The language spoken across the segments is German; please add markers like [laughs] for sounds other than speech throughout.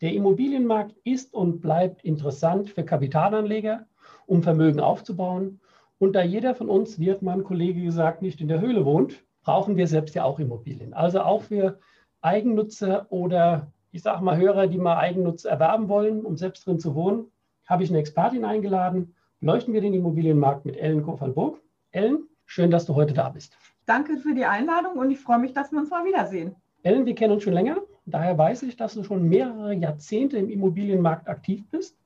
Der Immobilienmarkt ist und bleibt interessant für Kapitalanleger, um Vermögen aufzubauen. Und da jeder von uns, wie hat mein Kollege gesagt, nicht in der Höhle wohnt, brauchen wir selbst ja auch Immobilien. Also auch für Eigennutzer oder ich sage mal Hörer, die mal Eigennutz erwerben wollen, um selbst drin zu wohnen, habe ich eine Expertin eingeladen. Leuchten wir den Immobilienmarkt mit Ellen Kof-van-Burg. Ellen, schön, dass du heute da bist. Danke für die Einladung und ich freue mich, dass wir uns mal wiedersehen. Ellen, wir kennen uns schon länger. Daher weiß ich, dass du schon mehrere Jahrzehnte im Immobilienmarkt aktiv bist.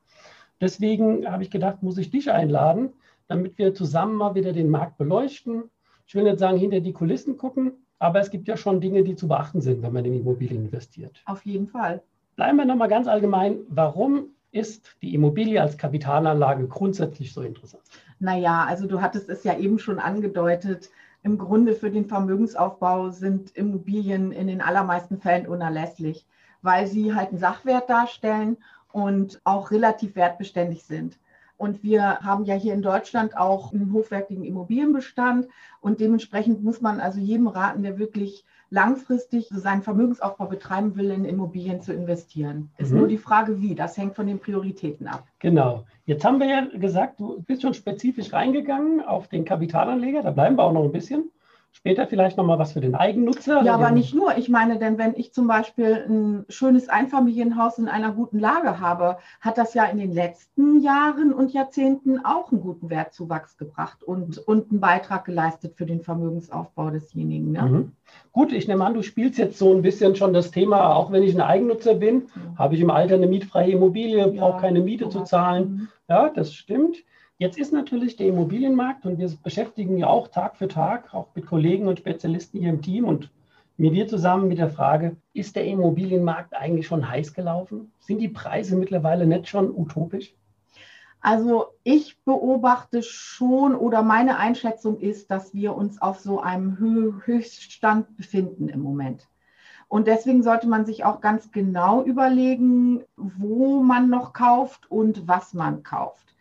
Deswegen habe ich gedacht, muss ich dich einladen, damit wir zusammen mal wieder den Markt beleuchten. Ich will nicht sagen, hinter die Kulissen gucken, aber es gibt ja schon Dinge, die zu beachten sind, wenn man in Immobilien investiert. Auf jeden Fall. Bleiben wir nochmal ganz allgemein. Warum ist die Immobilie als Kapitalanlage grundsätzlich so interessant? Naja, also du hattest es ja eben schon angedeutet im Grunde für den Vermögensaufbau sind Immobilien in den allermeisten Fällen unerlässlich, weil sie halt einen Sachwert darstellen und auch relativ wertbeständig sind. Und wir haben ja hier in Deutschland auch einen hochwertigen Immobilienbestand. Und dementsprechend muss man also jedem raten, der wirklich langfristig seinen Vermögensaufbau betreiben will, in Immobilien zu investieren. Ist mhm. nur die Frage, wie. Das hängt von den Prioritäten ab. Genau. Jetzt haben wir ja gesagt, du bist schon spezifisch reingegangen auf den Kapitalanleger. Da bleiben wir auch noch ein bisschen. Später vielleicht nochmal was für den Eigennutzer. Ja, aber nicht nur. Ich meine, denn wenn ich zum Beispiel ein schönes Einfamilienhaus in einer guten Lage habe, hat das ja in den letzten Jahren und Jahrzehnten auch einen guten Wertzuwachs gebracht und, und einen Beitrag geleistet für den Vermögensaufbau desjenigen. Ne? Mhm. Gut, ich nehme an, du spielst jetzt so ein bisschen schon das Thema, auch wenn ich ein Eigennutzer bin, mhm. habe ich im Alter eine mietfreie Immobilie, brauche ja, keine Miete zu zahlen. Mhm. Ja, das stimmt. Jetzt ist natürlich der Immobilienmarkt und wir beschäftigen ja auch Tag für Tag, auch mit Kollegen und Spezialisten hier im Team und mit dir zusammen mit der Frage, ist der Immobilienmarkt eigentlich schon heiß gelaufen? Sind die Preise mittlerweile nicht schon utopisch? Also ich beobachte schon oder meine Einschätzung ist, dass wir uns auf so einem Höchststand befinden im Moment. Und deswegen sollte man sich auch ganz genau überlegen, wo man noch kauft und was man kauft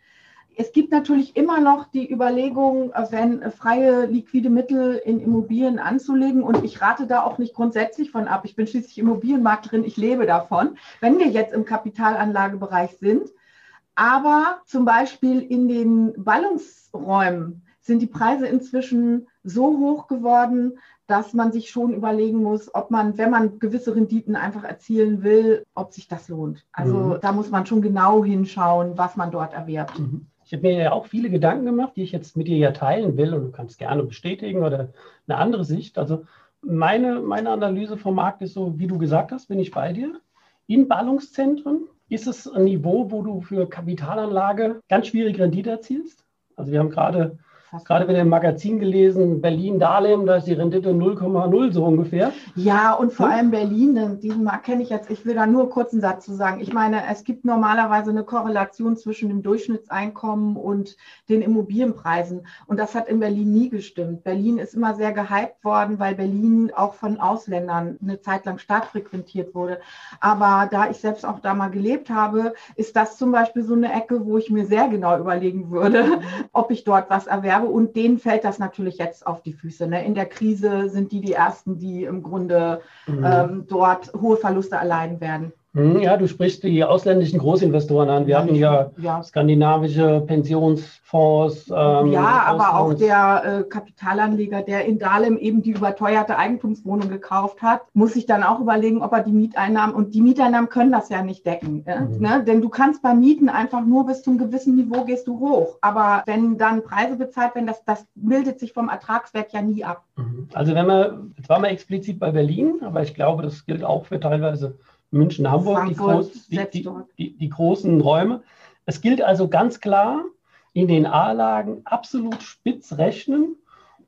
es gibt natürlich immer noch die Überlegung, wenn freie liquide Mittel in Immobilien anzulegen. Und ich rate da auch nicht grundsätzlich von ab. Ich bin schließlich Immobilienmaklerin, ich lebe davon. Wenn wir jetzt im Kapitalanlagebereich sind, aber zum Beispiel in den Ballungsräumen sind die Preise inzwischen so hoch geworden, dass man sich schon überlegen muss, ob man, wenn man gewisse Renditen einfach erzielen will, ob sich das lohnt. Also mhm. da muss man schon genau hinschauen, was man dort erwirbt. Mhm. Ich habe mir ja auch viele Gedanken gemacht, die ich jetzt mit dir ja teilen will und du kannst gerne bestätigen oder eine andere Sicht. Also meine, meine Analyse vom Markt ist so, wie du gesagt hast, bin ich bei dir. In Ballungszentren ist es ein Niveau, wo du für Kapitalanlage ganz schwierig Rendite erzielst. Also wir haben gerade Gerade wieder im Magazin gelesen, Berlin-Dahlem, da ist die Rendite 0,0 so ungefähr. Ja, und vor allem Berlin, diesen Markt kenne ich jetzt. Ich will da nur kurz einen Satz zu sagen. Ich meine, es gibt normalerweise eine Korrelation zwischen dem Durchschnittseinkommen und den Immobilienpreisen. Und das hat in Berlin nie gestimmt. Berlin ist immer sehr gehypt worden, weil Berlin auch von Ausländern eine Zeit lang stark frequentiert wurde. Aber da ich selbst auch da mal gelebt habe, ist das zum Beispiel so eine Ecke, wo ich mir sehr genau überlegen würde, mhm. ob ich dort was erwerbe habe. Und denen fällt das natürlich jetzt auf die Füße. Ne? In der Krise sind die die Ersten, die im Grunde mhm. ähm, dort hohe Verluste erleiden werden. Hm, ja, du sprichst die ausländischen Großinvestoren an. Wir hatten ja, ja. skandinavische Pensionsfonds. Ähm, ja, aber auch der äh, Kapitalanleger, der in Dahlem eben die überteuerte Eigentumswohnung gekauft hat, muss sich dann auch überlegen, ob er die Mieteinnahmen, und die Mieteinnahmen können das ja nicht decken. Äh? Mhm. Ne? Denn du kannst bei Mieten einfach nur bis zum gewissen Niveau gehst du hoch. Aber wenn dann Preise bezahlt werden, das, das bildet sich vom Ertragswert ja nie ab. Mhm. Also wenn wir, jetzt waren wir explizit bei Berlin, aber ich glaube, das gilt auch für teilweise München, Hamburg, die, groß, die, die, die, großen Räume. Es gilt also ganz klar, in den A-Lagen absolut spitz rechnen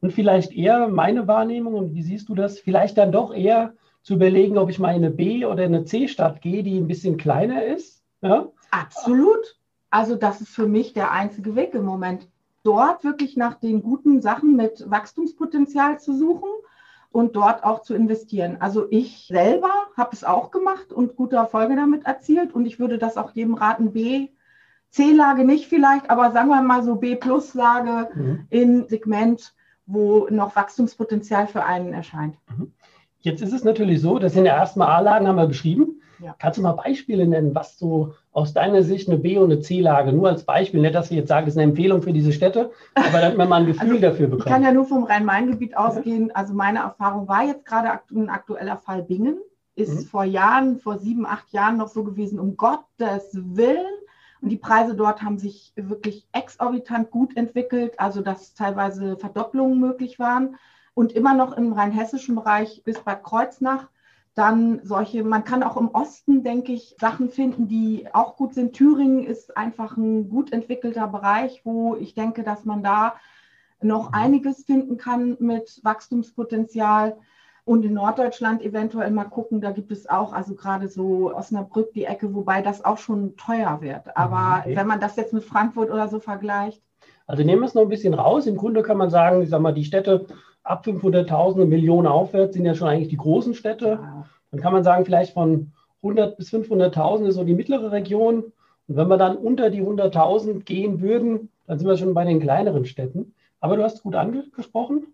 und vielleicht eher meine Wahrnehmung, und wie siehst du das, vielleicht dann doch eher zu überlegen, ob ich mal in eine B- oder eine C-Stadt gehe, die ein bisschen kleiner ist, Ja? Absolut. Also das ist für mich der einzige Weg im Moment. Dort wirklich nach den guten Sachen mit Wachstumspotenzial zu suchen und dort auch zu investieren. Also ich selber habe es auch gemacht und gute Erfolge damit erzielt und ich würde das auch jedem raten, B, C-Lage nicht vielleicht, aber sagen wir mal so B-Plus-Lage mhm. in Segment, wo noch Wachstumspotenzial für einen erscheint. Mhm. Jetzt ist es natürlich so, dass in der ersten A-Lagen haben wir beschrieben. Ja. Kannst du mal Beispiele nennen, was so aus deiner Sicht eine B- und eine C-Lage, nur als Beispiel, nicht, dass wir jetzt sagen, das ist eine Empfehlung für diese Städte, aber damit man mal ein [laughs] Gefühl also, dafür bekommt. Ich kann ja nur vom Rhein-Main-Gebiet ausgehen. Also meine Erfahrung war jetzt gerade ein aktueller Fall Bingen. Ist mhm. vor Jahren, vor sieben, acht Jahren noch so gewesen, um Gottes Willen. Und die Preise dort haben sich wirklich exorbitant gut entwickelt, also dass teilweise Verdopplungen möglich waren. Und immer noch im rheinhessischen Bereich bis Bad Kreuznach dann solche, man kann auch im Osten, denke ich, Sachen finden, die auch gut sind. Thüringen ist einfach ein gut entwickelter Bereich, wo ich denke, dass man da noch einiges finden kann mit Wachstumspotenzial. Und in Norddeutschland eventuell mal gucken, da gibt es auch, also gerade so Osnabrück die Ecke, wobei das auch schon teuer wird. Aber mhm, okay. wenn man das jetzt mit Frankfurt oder so vergleicht. Also nehmen wir es noch ein bisschen raus. Im Grunde kann man sagen, ich sag mal, die Städte ab 500.000 Millionen aufwärts sind ja schon eigentlich die großen Städte. Dann kann man sagen, vielleicht von 100 bis 500.000 ist so die mittlere Region. Und wenn wir dann unter die 100.000 gehen würden, dann sind wir schon bei den kleineren Städten. Aber du hast gut angesprochen,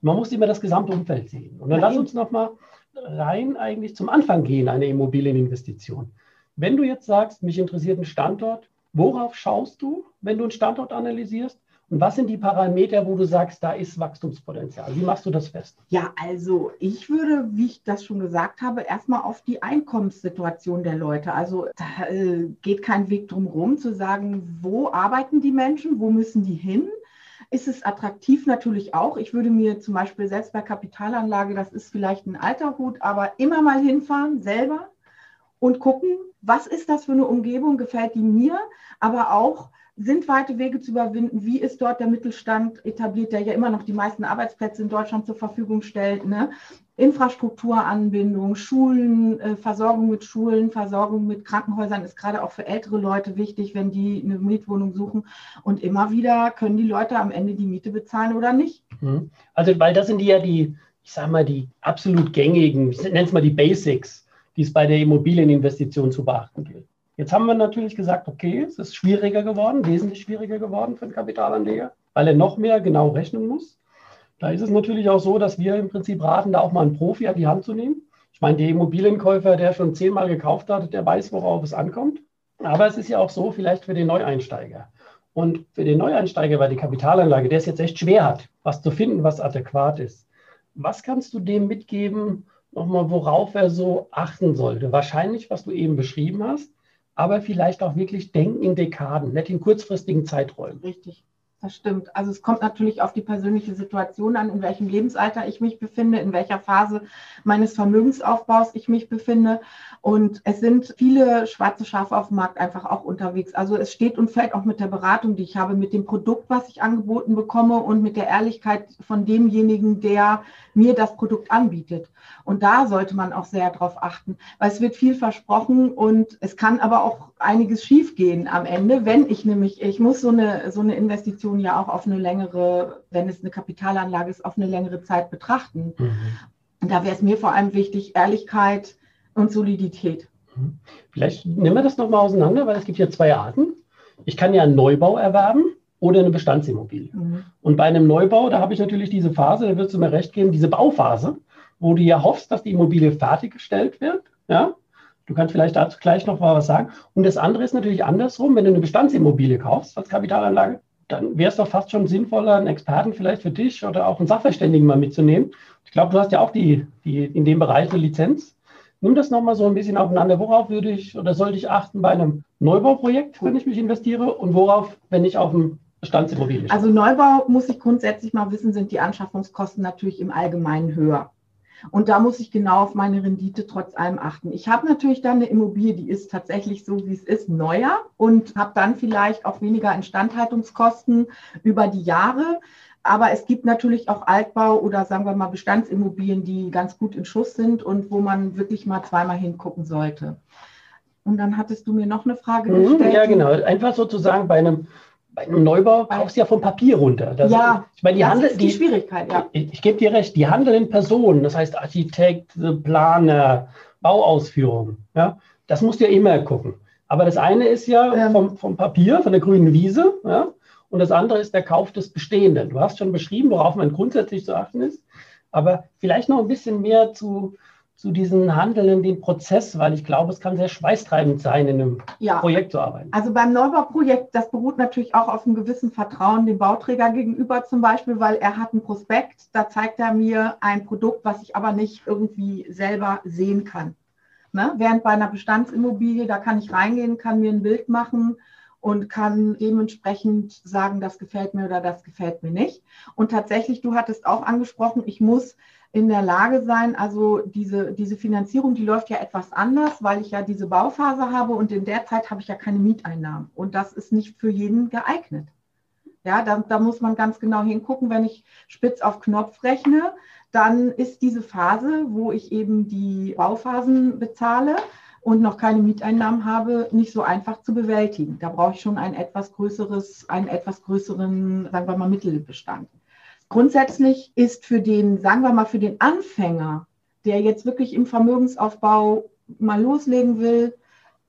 man muss immer das gesamte Umfeld sehen. Und dann Nein. lass uns nochmal rein eigentlich zum Anfang gehen, eine Immobilieninvestition. Wenn du jetzt sagst, mich interessiert ein Standort, worauf schaust du, wenn du einen Standort analysierst? Und was sind die Parameter, wo du sagst, da ist Wachstumspotenzial? Wie machst du das fest? Ja, also ich würde, wie ich das schon gesagt habe, erstmal auf die Einkommenssituation der Leute. Also da äh, geht kein Weg drum herum zu sagen, wo arbeiten die Menschen, wo müssen die hin? Ist es attraktiv natürlich auch. Ich würde mir zum Beispiel selbst bei Kapitalanlage, das ist vielleicht ein alter Hut, aber immer mal hinfahren selber und gucken, was ist das für eine Umgebung, gefällt die mir, aber auch, sind weite Wege zu überwinden. Wie ist dort der Mittelstand etabliert, der ja immer noch die meisten Arbeitsplätze in Deutschland zur Verfügung stellt? Ne? Infrastrukturanbindung, Schulen, äh, Versorgung mit Schulen, Versorgung mit Krankenhäusern ist gerade auch für ältere Leute wichtig, wenn die eine Mietwohnung suchen. Und immer wieder können die Leute am Ende die Miete bezahlen oder nicht. Mhm. Also, weil das sind ja die, ich sage mal, die absolut gängigen, ich nenne es mal die Basics, die es bei der Immobilieninvestition zu beachten gilt. Jetzt haben wir natürlich gesagt, okay, es ist schwieriger geworden, wesentlich schwieriger geworden für den Kapitalanleger, weil er noch mehr genau rechnen muss. Da ist es natürlich auch so, dass wir im Prinzip raten, da auch mal einen Profi an die Hand zu nehmen. Ich meine, der Immobilienkäufer, der schon zehnmal gekauft hat, der weiß, worauf es ankommt. Aber es ist ja auch so, vielleicht für den Neueinsteiger. Und für den Neueinsteiger, weil die Kapitalanlage, der es jetzt echt schwer hat, was zu finden, was adäquat ist. Was kannst du dem mitgeben, nochmal, worauf er so achten sollte? Wahrscheinlich, was du eben beschrieben hast, aber vielleicht auch wirklich denken in Dekaden, nicht in kurzfristigen Zeiträumen. Richtig. Das stimmt. Also es kommt natürlich auf die persönliche Situation an, in welchem Lebensalter ich mich befinde, in welcher Phase meines Vermögensaufbaus ich mich befinde. Und es sind viele schwarze Schafe auf dem Markt einfach auch unterwegs. Also es steht und fällt auch mit der Beratung, die ich habe, mit dem Produkt, was ich angeboten bekomme und mit der Ehrlichkeit von demjenigen, der mir das Produkt anbietet. Und da sollte man auch sehr darauf achten, weil es wird viel versprochen und es kann aber auch einiges schiefgehen am Ende, wenn ich nämlich, ich muss so eine, so eine Investition ja auch auf eine längere, wenn es eine Kapitalanlage ist, auf eine längere Zeit betrachten. Mhm. Und da wäre es mir vor allem wichtig, Ehrlichkeit und Solidität. Mhm. Vielleicht nehmen wir das nochmal auseinander, weil es gibt ja zwei Arten. Ich kann ja einen Neubau erwerben oder eine Bestandsimmobilie. Mhm. Und bei einem Neubau, da habe ich natürlich diese Phase, da wirst du mir recht geben, diese Bauphase, wo du ja hoffst, dass die Immobilie fertiggestellt wird. Ja? Du kannst vielleicht dazu gleich noch mal was sagen. Und das andere ist natürlich andersrum, wenn du eine Bestandsimmobilie kaufst als Kapitalanlage, dann wäre es doch fast schon sinnvoller, einen Experten vielleicht für dich oder auch einen Sachverständigen mal mitzunehmen. Ich glaube, du hast ja auch die, die in dem Bereich eine Lizenz. Nimm das nochmal so ein bisschen aufeinander. Worauf würde ich oder sollte ich achten bei einem Neubauprojekt, wenn ich mich investiere? Und worauf, wenn ich auf einem Bestandsimmobilie? Also Neubau muss ich grundsätzlich mal wissen, sind die Anschaffungskosten natürlich im Allgemeinen höher. Und da muss ich genau auf meine Rendite trotz allem achten. Ich habe natürlich dann eine Immobilie, die ist tatsächlich so, wie es ist, neuer und habe dann vielleicht auch weniger Instandhaltungskosten über die Jahre. Aber es gibt natürlich auch Altbau oder sagen wir mal Bestandsimmobilien, die ganz gut in Schuss sind und wo man wirklich mal zweimal hingucken sollte. Und dann hattest du mir noch eine Frage Mhm, gestellt. ja, genau. Einfach sozusagen bei einem, bei einem Neubau kaufst du ja vom Papier runter. Das, Ja, ich meine, die das Handel, ist die, die, Schwierigkeit, ja. ich, ich gebe dir recht, die handelnden Personen, das heißt Architekt, Planer, Bauausführung, ja, das musst du ja immer gucken. Aber das eine ist ja Ähm. vom, vom Papier, von der grünen Wiese, ja, und das andere ist der Kauf des Bestehenden. Du hast schon beschrieben, worauf man grundsätzlich zu achten ist, aber vielleicht noch ein bisschen mehr zu, zu diesen Handelnden, den Prozess, weil ich glaube, es kann sehr schweißtreibend sein, in einem Ja, Projekt zu arbeiten. also beim Neubauprojekt, das beruht natürlich auch auf einem gewissen Vertrauen dem Bauträger gegenüber zum Beispiel, weil er hat einen Prospekt, da zeigt er mir ein Produkt, was ich aber nicht irgendwie selber sehen kann. Ne? Während bei einer Bestandsimmobilie, da kann ich reingehen, kann mir ein Bild machen und kann dementsprechend sagen, das gefällt mir oder das gefällt mir nicht. Und tatsächlich, du hattest auch angesprochen, ich muss in der Lage sein, also diese, diese Finanzierung, die läuft ja etwas anders, weil ich ja diese Bauphase habe und in der Zeit habe ich ja keine Mieteinnahmen. Und das ist nicht für jeden geeignet. Ja, da, da muss man ganz genau hingucken. Wenn ich spitz auf Knopf rechne, dann ist diese Phase, wo ich eben die Bauphasen bezahle und noch keine Mieteinnahmen habe, nicht so einfach zu bewältigen. Da brauche ich schon ein etwas größeres, einen etwas größeren, sagen wir mal, Mittelbestand. Grundsätzlich ist für den, sagen wir mal, für den Anfänger, der jetzt wirklich im Vermögensaufbau mal loslegen will,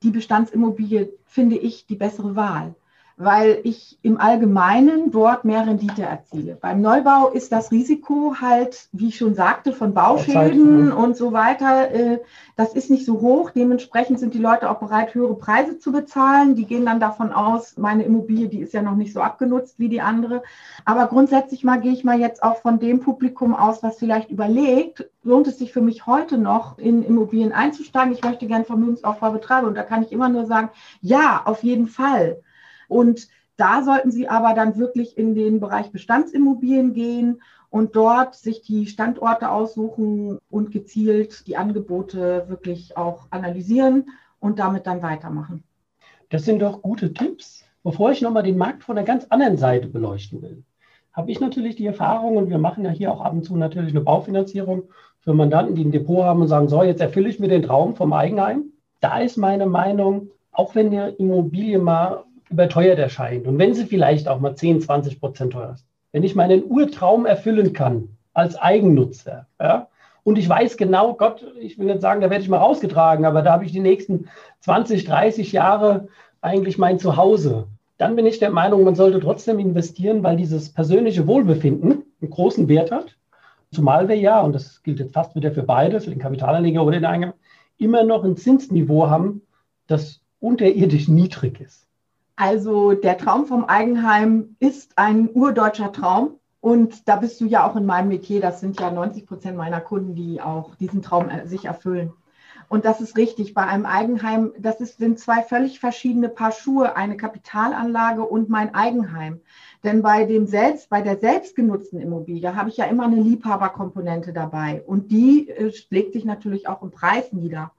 die Bestandsimmobilie, finde ich, die bessere Wahl weil ich im Allgemeinen dort mehr Rendite erziele. Beim Neubau ist das Risiko halt, wie ich schon sagte, von Bauschäden Zeit, und so weiter, äh, das ist nicht so hoch. Dementsprechend sind die Leute auch bereit, höhere Preise zu bezahlen. Die gehen dann davon aus, meine Immobilie, die ist ja noch nicht so abgenutzt wie die andere. Aber grundsätzlich mal gehe ich mal jetzt auch von dem Publikum aus, was vielleicht überlegt, lohnt es sich für mich heute noch in Immobilien einzusteigen? Ich möchte gerne Vermögensaufbau betreiben. Und da kann ich immer nur sagen, ja, auf jeden Fall. Und da sollten Sie aber dann wirklich in den Bereich Bestandsimmobilien gehen und dort sich die Standorte aussuchen und gezielt die Angebote wirklich auch analysieren und damit dann weitermachen. Das sind doch gute Tipps. Bevor ich nochmal den Markt von der ganz anderen Seite beleuchten will, habe ich natürlich die Erfahrung, und wir machen ja hier auch ab und zu natürlich eine Baufinanzierung für Mandanten, die ein Depot haben und sagen, so, jetzt erfülle ich mir den Traum vom Eigenheim. Da ist meine Meinung, auch wenn eine Immobilie mal überteuert erscheint und wenn sie vielleicht auch mal 10, 20 Prozent teuer ist, wenn ich meinen Urtraum erfüllen kann als Eigennutzer, ja, und ich weiß genau, Gott, ich will nicht sagen, da werde ich mal rausgetragen, aber da habe ich die nächsten 20, 30 Jahre eigentlich mein Zuhause. Dann bin ich der Meinung, man sollte trotzdem investieren, weil dieses persönliche Wohlbefinden einen großen Wert hat. Zumal wir ja, und das gilt jetzt fast wieder für beide, für den Kapitalanleger oder den Eingang, immer noch ein Zinsniveau haben, das unterirdisch niedrig ist. Also der Traum vom Eigenheim ist ein urdeutscher Traum. Und da bist du ja auch in meinem Metier. Das sind ja 90 Prozent meiner Kunden, die auch diesen Traum äh, sich erfüllen. Und das ist richtig. Bei einem Eigenheim, das ist, sind zwei völlig verschiedene Paar Schuhe, eine Kapitalanlage und mein Eigenheim. Denn bei dem selbst, bei der selbstgenutzten Immobilie habe ich ja immer eine Liebhaberkomponente dabei. Und die äh, schlägt sich natürlich auch im Preis nieder.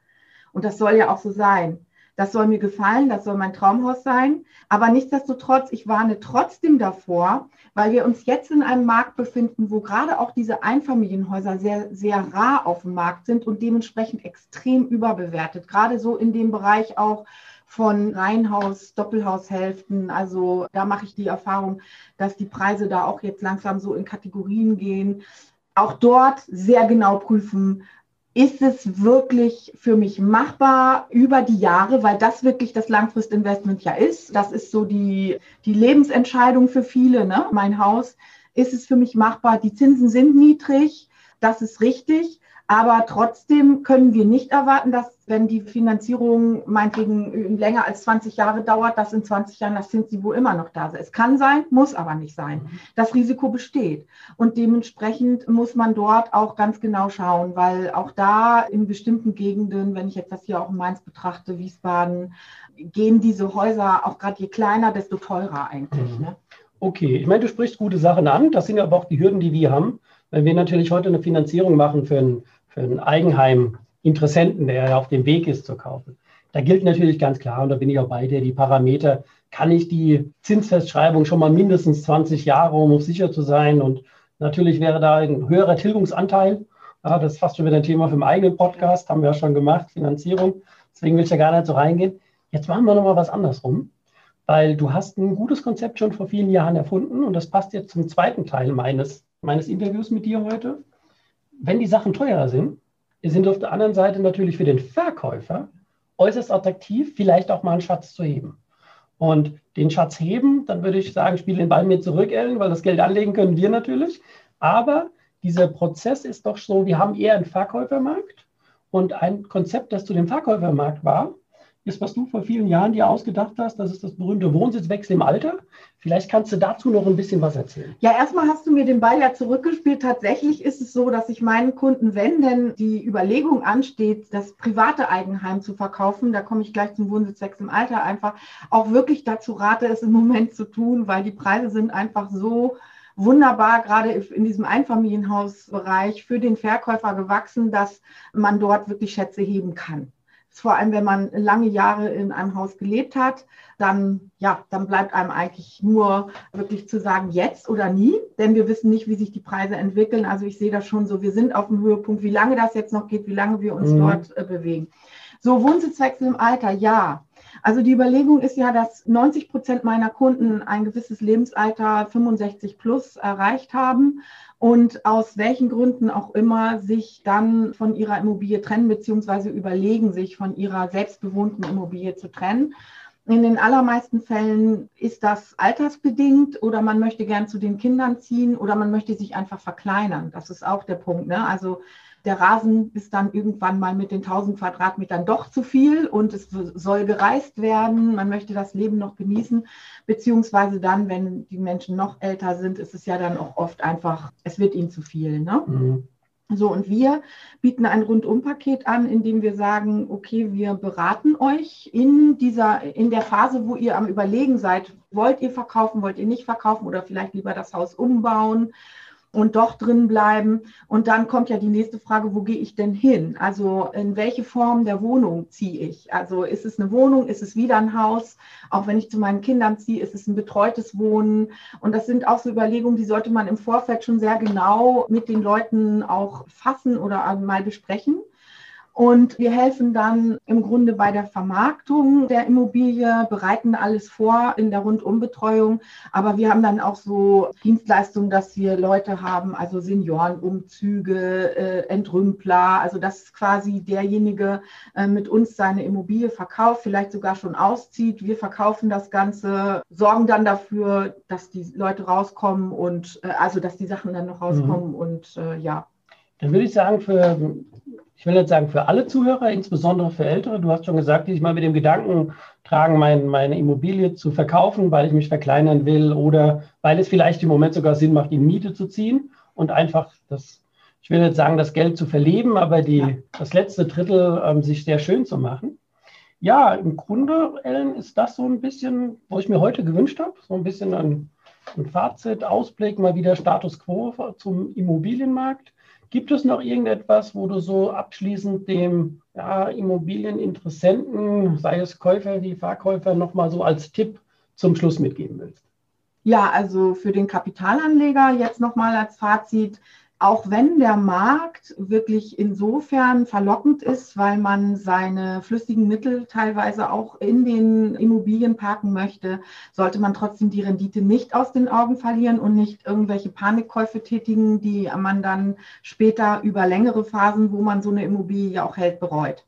Und das soll ja auch so sein. Das soll mir gefallen, das soll mein Traumhaus sein. Aber nichtsdestotrotz, ich warne trotzdem davor, weil wir uns jetzt in einem Markt befinden, wo gerade auch diese Einfamilienhäuser sehr, sehr rar auf dem Markt sind und dementsprechend extrem überbewertet. Gerade so in dem Bereich auch von Reihenhaus, Doppelhaushälften. Also da mache ich die Erfahrung, dass die Preise da auch jetzt langsam so in Kategorien gehen. Auch dort sehr genau prüfen, ist es wirklich für mich machbar über die Jahre, weil das wirklich das Langfristinvestment ja ist. Das ist so die, die Lebensentscheidung für viele. Ne? Mein Haus, ist es für mich machbar? Die Zinsen sind niedrig, das ist richtig. Aber trotzdem können wir nicht erwarten, dass wenn die Finanzierung meinetwegen länger als 20 Jahre dauert, dass in 20 Jahren das Zinsniveau immer noch da ist. Es kann sein, muss aber nicht sein. Das Risiko besteht. Und dementsprechend muss man dort auch ganz genau schauen, weil auch da in bestimmten Gegenden, wenn ich jetzt das hier auch in Mainz betrachte, Wiesbaden, gehen diese Häuser auch gerade je kleiner, desto teurer eigentlich. Mhm. Ne? Okay, ich meine, du sprichst gute Sachen an. Das sind aber auch die Hürden, die wir haben. Wenn wir natürlich heute eine Finanzierung machen für einen, für einen Eigenheim-Interessenten, der auf dem Weg ist zu kaufen, da gilt natürlich ganz klar, und da bin ich auch bei dir, die Parameter, kann ich die Zinsfestschreibung schon mal mindestens 20 Jahre, um sicher zu sein. Und natürlich wäre da ein höherer Tilgungsanteil. Ja, das ist fast schon wieder ein Thema für den eigenen Podcast, haben wir ja schon gemacht, Finanzierung. Deswegen will ich da gar nicht so reingehen. Jetzt machen wir nochmal was andersrum, weil du hast ein gutes Konzept schon vor vielen Jahren erfunden und das passt jetzt zum zweiten Teil meines, meines Interviews mit dir heute. Wenn die Sachen teurer sind, sind auf der anderen Seite natürlich für den Verkäufer äußerst attraktiv, vielleicht auch mal einen Schatz zu heben. Und den Schatz heben, dann würde ich sagen, spiele den Ball mir zurück, Ellen, weil das Geld anlegen können wir natürlich. Aber dieser Prozess ist doch so, wir haben eher einen Verkäufermarkt und ein Konzept, das zu dem Verkäufermarkt war, ist, was du vor vielen Jahren dir ausgedacht hast. Das ist das berühmte Wohnsitzwechsel im Alter. Vielleicht kannst du dazu noch ein bisschen was erzählen. Ja, erstmal hast du mir den Ball ja zurückgespielt. Tatsächlich ist es so, dass ich meinen Kunden, wenn denn die Überlegung ansteht, das private Eigenheim zu verkaufen, da komme ich gleich zum Wohnsitzwechsel im Alter einfach, auch wirklich dazu rate, es im Moment zu tun, weil die Preise sind einfach so wunderbar gerade in diesem Einfamilienhausbereich für den Verkäufer gewachsen, dass man dort wirklich Schätze heben kann vor allem wenn man lange Jahre in einem Haus gelebt hat, dann, ja, dann bleibt einem eigentlich nur wirklich zu sagen, jetzt oder nie, denn wir wissen nicht, wie sich die Preise entwickeln. Also ich sehe das schon so, wir sind auf dem Höhepunkt, wie lange das jetzt noch geht, wie lange wir uns mhm. dort äh, bewegen. So, Wohnsitzwechsel im Alter, ja. Also die Überlegung ist ja, dass 90 Prozent meiner Kunden ein gewisses Lebensalter 65 plus erreicht haben und aus welchen Gründen auch immer sich dann von ihrer Immobilie trennen, beziehungsweise überlegen, sich von ihrer selbstbewohnten Immobilie zu trennen. In den allermeisten Fällen ist das altersbedingt oder man möchte gern zu den Kindern ziehen oder man möchte sich einfach verkleinern. Das ist auch der Punkt. Ne? Also der Rasen ist dann irgendwann mal mit den 1000 Quadratmetern doch zu viel und es soll gereist werden. Man möchte das Leben noch genießen, beziehungsweise dann, wenn die Menschen noch älter sind, ist es ja dann auch oft einfach, es wird ihnen zu viel. Ne? Mhm. So, und wir bieten ein Rundumpaket an, in dem wir sagen, okay, wir beraten euch in dieser, in der Phase, wo ihr am Überlegen seid, wollt ihr verkaufen, wollt ihr nicht verkaufen oder vielleicht lieber das Haus umbauen und doch drin bleiben. Und dann kommt ja die nächste Frage, wo gehe ich denn hin? Also in welche Form der Wohnung ziehe ich? Also ist es eine Wohnung, ist es wieder ein Haus? Auch wenn ich zu meinen Kindern ziehe, ist es ein betreutes Wohnen? Und das sind auch so Überlegungen, die sollte man im Vorfeld schon sehr genau mit den Leuten auch fassen oder mal besprechen. Und wir helfen dann im Grunde bei der Vermarktung der Immobilie, bereiten alles vor in der Rundumbetreuung. Aber wir haben dann auch so Dienstleistungen, dass wir Leute haben, also Seniorenumzüge, äh, Entrümpler. Also dass quasi derjenige äh, mit uns seine Immobilie verkauft, vielleicht sogar schon auszieht. Wir verkaufen das Ganze, sorgen dann dafür, dass die Leute rauskommen und äh, also dass die Sachen dann noch rauskommen mhm. und äh, ja. Dann würde ich sagen, für ich will nicht sagen für alle Zuhörer, insbesondere für Ältere. Du hast schon gesagt, die sich mal mit dem Gedanken tragen, mein, meine Immobilie zu verkaufen, weil ich mich verkleinern will oder weil es vielleicht im Moment sogar Sinn macht, in Miete zu ziehen und einfach das, ich will nicht sagen, das Geld zu verleben, aber die, ja. das letzte Drittel ähm, sich sehr schön zu machen. Ja, im Grunde, Ellen, ist das so ein bisschen, was ich mir heute gewünscht habe, so ein bisschen ein, ein Fazit, Ausblick, mal wieder Status quo zum Immobilienmarkt. Gibt es noch irgendetwas, wo du so abschließend dem ja, Immobilieninteressenten, sei es Käufer wie Verkäufer, nochmal so als Tipp zum Schluss mitgeben willst? Ja, also für den Kapitalanleger jetzt nochmal als Fazit, auch wenn der Markt wirklich insofern verlockend ist, weil man seine flüssigen Mittel teilweise auch in den Immobilien parken möchte, sollte man trotzdem die Rendite nicht aus den Augen verlieren und nicht irgendwelche Panikkäufe tätigen, die man dann später über längere Phasen, wo man so eine Immobilie auch hält, bereut.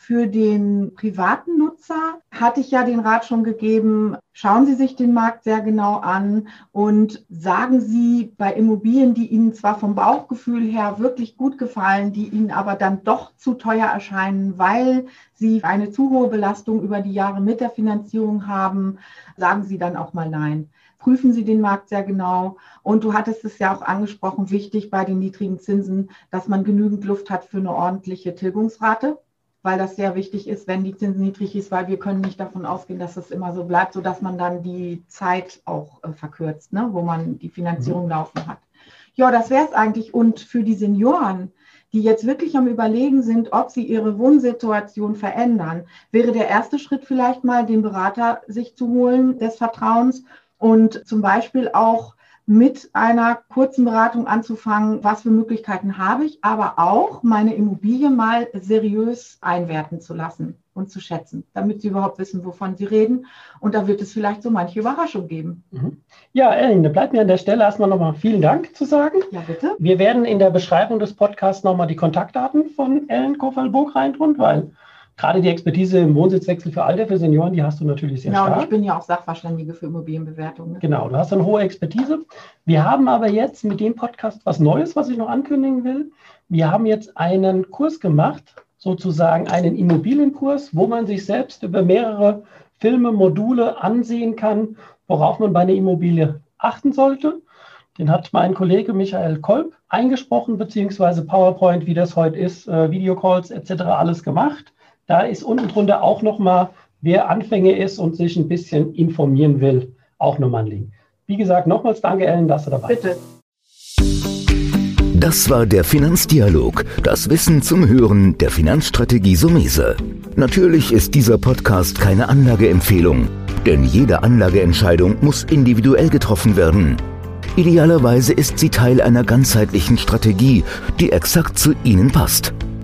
Für den privaten Nutzer hatte ich ja den Rat schon gegeben, schauen Sie sich den Markt sehr genau an und sagen Sie bei Immobilien, die Ihnen zwar vom Bauchgefühl her wirklich gut gefallen, die Ihnen aber dann doch zu teuer erscheinen, weil Sie eine zu hohe Belastung über die Jahre mit der Finanzierung haben, sagen Sie dann auch mal nein prüfen Sie den Markt sehr genau. Und du hattest es ja auch angesprochen, wichtig bei den niedrigen Zinsen, dass man genügend Luft hat für eine ordentliche Tilgungsrate weil das sehr wichtig ist, wenn die Zinsen niedrig ist, weil wir können nicht davon ausgehen, dass es immer so bleibt, sodass man dann die Zeit auch äh, verkürzt, ne, wo man die Finanzierung mhm. laufen hat. Ja, das wäre es eigentlich. Und für die Senioren, die jetzt wirklich am Überlegen sind, ob sie ihre Wohnsituation verändern, wäre der erste Schritt vielleicht mal, den Berater sich zu holen des Vertrauens und zum Beispiel auch mit einer kurzen Beratung anzufangen, was für Möglichkeiten habe ich, aber auch meine Immobilie mal seriös einwerten zu lassen und zu schätzen, damit Sie überhaupt wissen, wovon Sie reden. Und da wird es vielleicht so manche Überraschung geben. Mhm. Ja, Ellen, da bleibt mir an der Stelle erstmal nochmal vielen Dank zu sagen. Ja, bitte. Wir werden in der Beschreibung des Podcasts nochmal die Kontaktdaten von Ellen Kofferl-Burg reintun, weil gerade die Expertise im Wohnsitzwechsel für Alter, für Senioren, die hast du natürlich sehr genau, stark. Genau, ich bin ja auch Sachverständige für Immobilienbewertungen. Ne? Genau, du hast eine hohe Expertise. Wir haben aber jetzt mit dem Podcast was Neues, was ich noch ankündigen will. Wir haben jetzt einen Kurs gemacht, sozusagen einen Immobilienkurs, wo man sich selbst über mehrere Filme, Module ansehen kann, worauf man bei einer Immobilie achten sollte. Den hat mein Kollege Michael Kolb eingesprochen, beziehungsweise PowerPoint, wie das heute ist, äh, Videocalls etc. alles gemacht. Da ist unten drunter auch nochmal, wer Anfänger ist und sich ein bisschen informieren will, auch nochmal ein Link. Wie gesagt, nochmals danke, Ellen, dass du dabei bist. Bitte. Das war der Finanzdialog, das Wissen zum Hören der Finanzstrategie Sumese. Natürlich ist dieser Podcast keine Anlageempfehlung, denn jede Anlageentscheidung muss individuell getroffen werden. Idealerweise ist sie Teil einer ganzheitlichen Strategie, die exakt zu Ihnen passt.